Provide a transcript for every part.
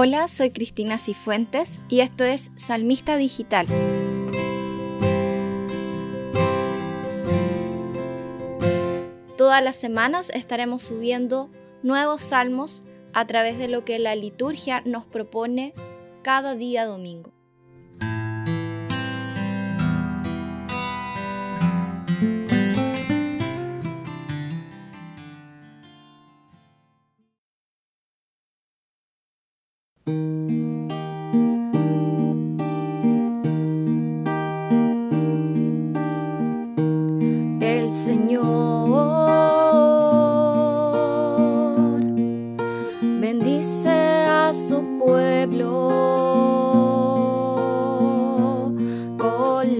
Hola, soy Cristina Cifuentes y esto es Salmista Digital. Todas las semanas estaremos subiendo nuevos salmos a través de lo que la liturgia nos propone cada día domingo.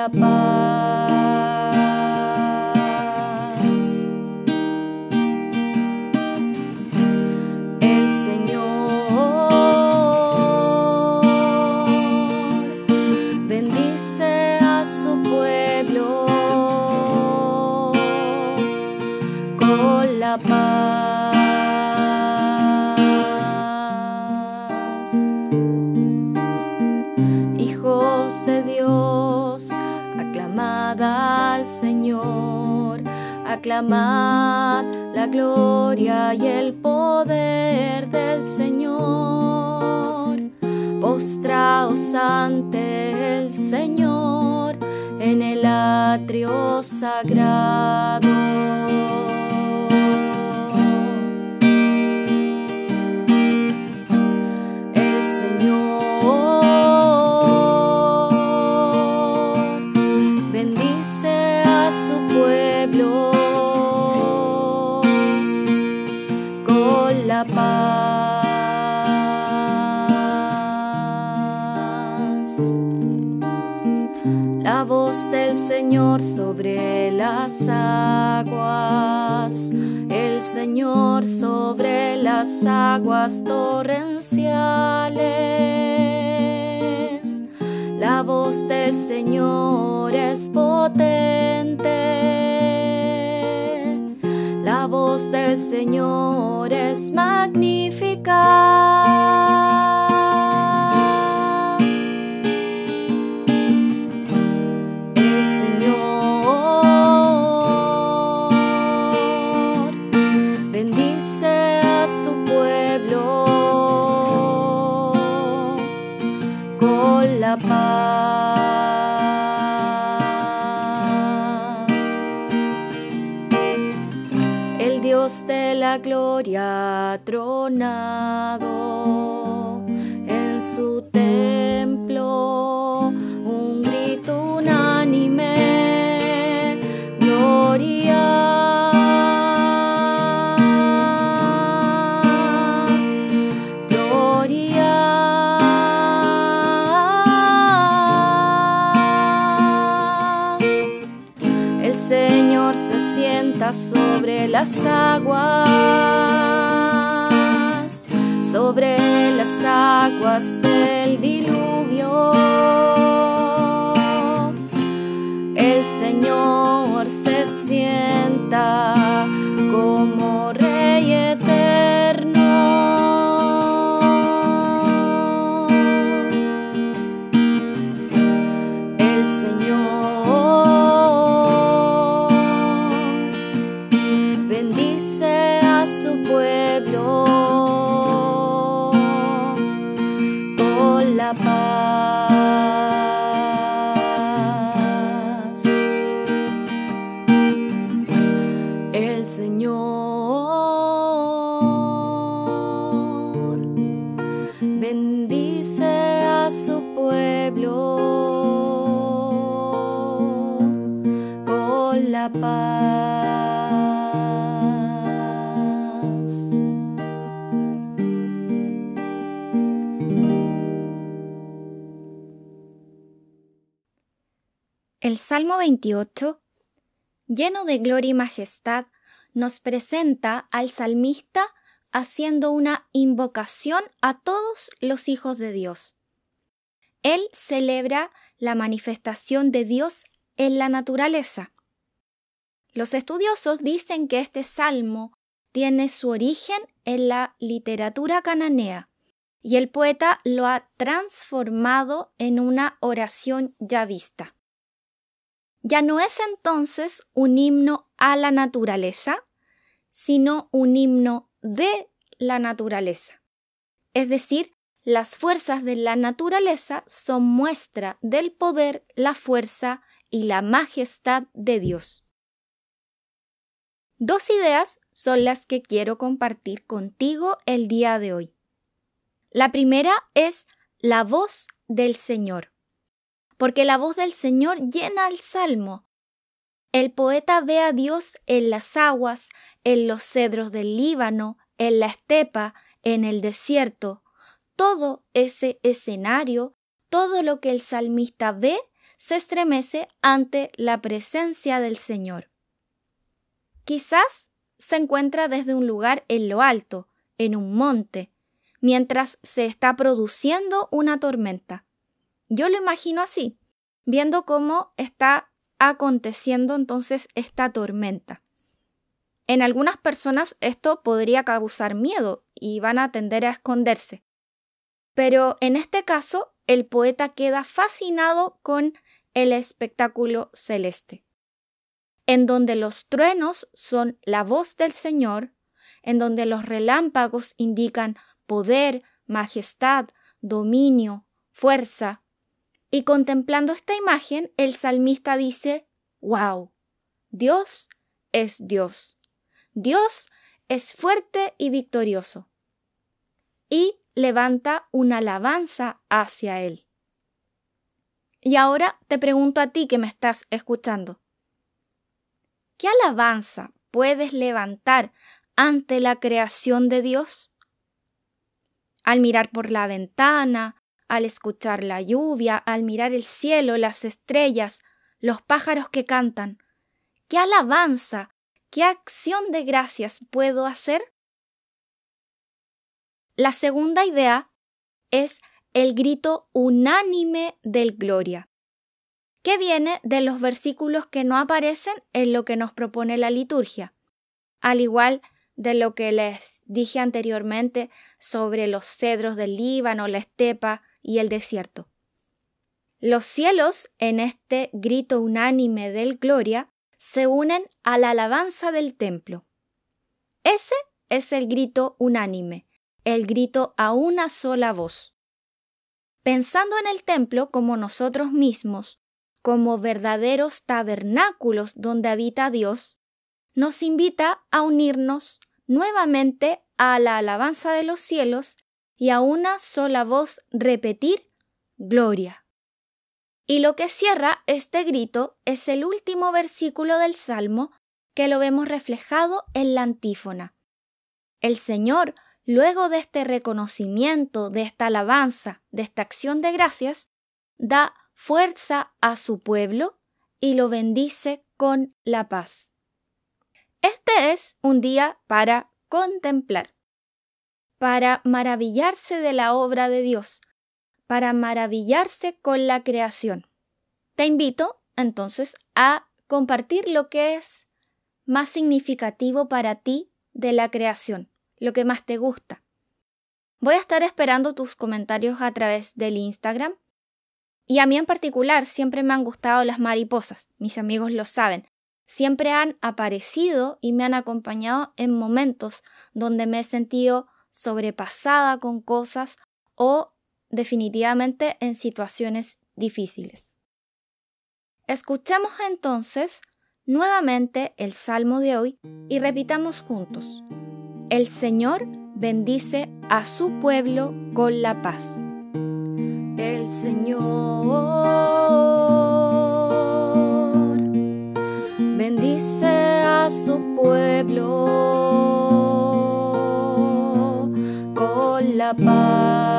La paz. El Señor bendice a su pueblo con la paz. Señor, aclamad la gloria y el poder del Señor. Postraos ante el Señor en el atrio sagrado. Señor sobre las aguas torrenciales. La voz del Señor es potente. La voz del Señor es magnífica. El Dios de la gloria tronado en su sobre las aguas, sobre las aguas del diluvio. El Señor se sienta como con El Salmo 28, lleno de gloria y majestad, nos presenta al salmista haciendo una invocación a todos los hijos de Dios. Él celebra la manifestación de Dios en la naturaleza. Los estudiosos dicen que este salmo tiene su origen en la literatura cananea, y el poeta lo ha transformado en una oración ya vista. Ya no es entonces un himno a la naturaleza, sino un himno de la naturaleza. Es decir, las fuerzas de la naturaleza son muestra del poder, la fuerza y la majestad de Dios. Dos ideas son las que quiero compartir contigo el día de hoy. La primera es la voz del Señor, porque la voz del Señor llena el salmo. El poeta ve a Dios en las aguas, en los cedros del Líbano, en la estepa, en el desierto. Todo ese escenario, todo lo que el salmista ve, se estremece ante la presencia del Señor. Quizás se encuentra desde un lugar en lo alto, en un monte, mientras se está produciendo una tormenta. Yo lo imagino así, viendo cómo está aconteciendo entonces esta tormenta. En algunas personas esto podría causar miedo y van a tender a esconderse. Pero en este caso, el poeta queda fascinado con el espectáculo celeste, en donde los truenos son la voz del Señor, en donde los relámpagos indican poder, majestad, dominio, fuerza. Y contemplando esta imagen, el salmista dice, wow, Dios es Dios. Dios es fuerte y victorioso. Y levanta una alabanza hacia Él. Y ahora te pregunto a ti que me estás escuchando. ¿Qué alabanza puedes levantar ante la creación de Dios? al mirar por la ventana, al escuchar la lluvia, al mirar el cielo, las estrellas, los pájaros que cantan. ¿Qué alabanza, qué acción de gracias puedo hacer? La segunda idea es el grito unánime del gloria, que viene de los versículos que no aparecen en lo que nos propone la liturgia, al igual de lo que les dije anteriormente sobre los cedros del Líbano, la estepa y el desierto. Los cielos, en este grito unánime del gloria, se unen a la alabanza del templo. Ese es el grito unánime, el grito a una sola voz. Pensando en el templo como nosotros mismos, como verdaderos tabernáculos donde habita Dios, nos invita a unirnos nuevamente a la alabanza de los cielos y a una sola voz repetir Gloria. Y lo que cierra este grito es el último versículo del Salmo que lo vemos reflejado en la antífona. El Señor, luego de este reconocimiento, de esta alabanza, de esta acción de gracias, da fuerza a su pueblo y lo bendice con la paz. Este es un día para contemplar, para maravillarse de la obra de Dios, para maravillarse con la creación. Te invito entonces a compartir lo que es más significativo para ti de la creación, lo que más te gusta. Voy a estar esperando tus comentarios a través del Instagram. Y a mí en particular siempre me han gustado las mariposas, mis amigos lo saben siempre han aparecido y me han acompañado en momentos donde me he sentido sobrepasada con cosas o definitivamente en situaciones difíciles. Escuchemos entonces nuevamente el salmo de hoy y repitamos juntos. El Señor bendice a su pueblo con la paz. El Señor bendice a su pueblo con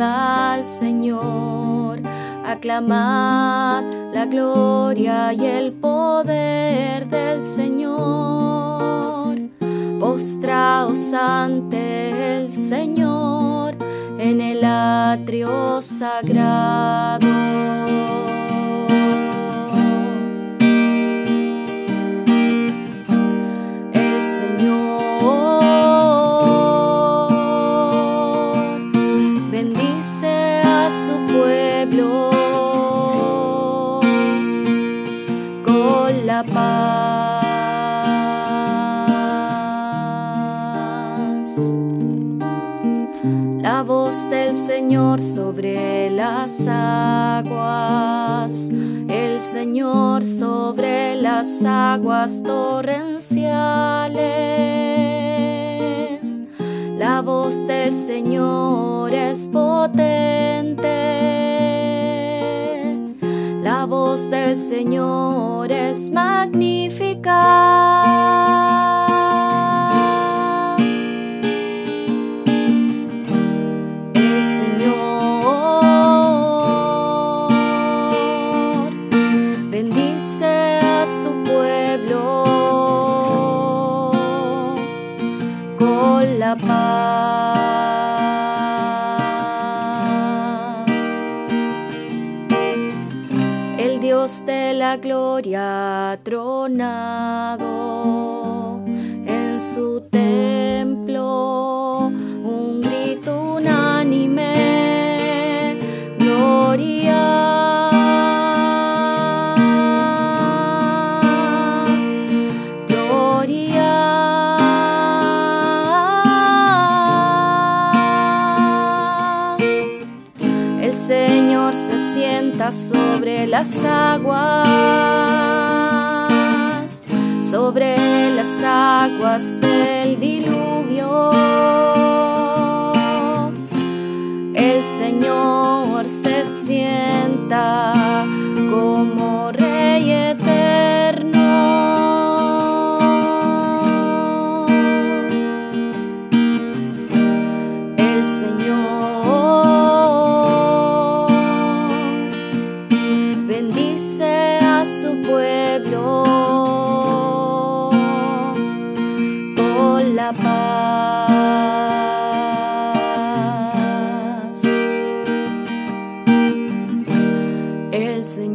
Al Señor, aclamad la gloria y el poder del Señor. Postraos ante el Señor en el atrio sagrado. La voz del Señor sobre las aguas, el Señor sobre las aguas torrenciales. La voz del Señor es potente. La voz del Señor es magnífica. El Dios de la gloria tronado en su templo, Señor se sienta sobre las aguas, sobre las aguas del diluvio. El Señor se sienta como paz.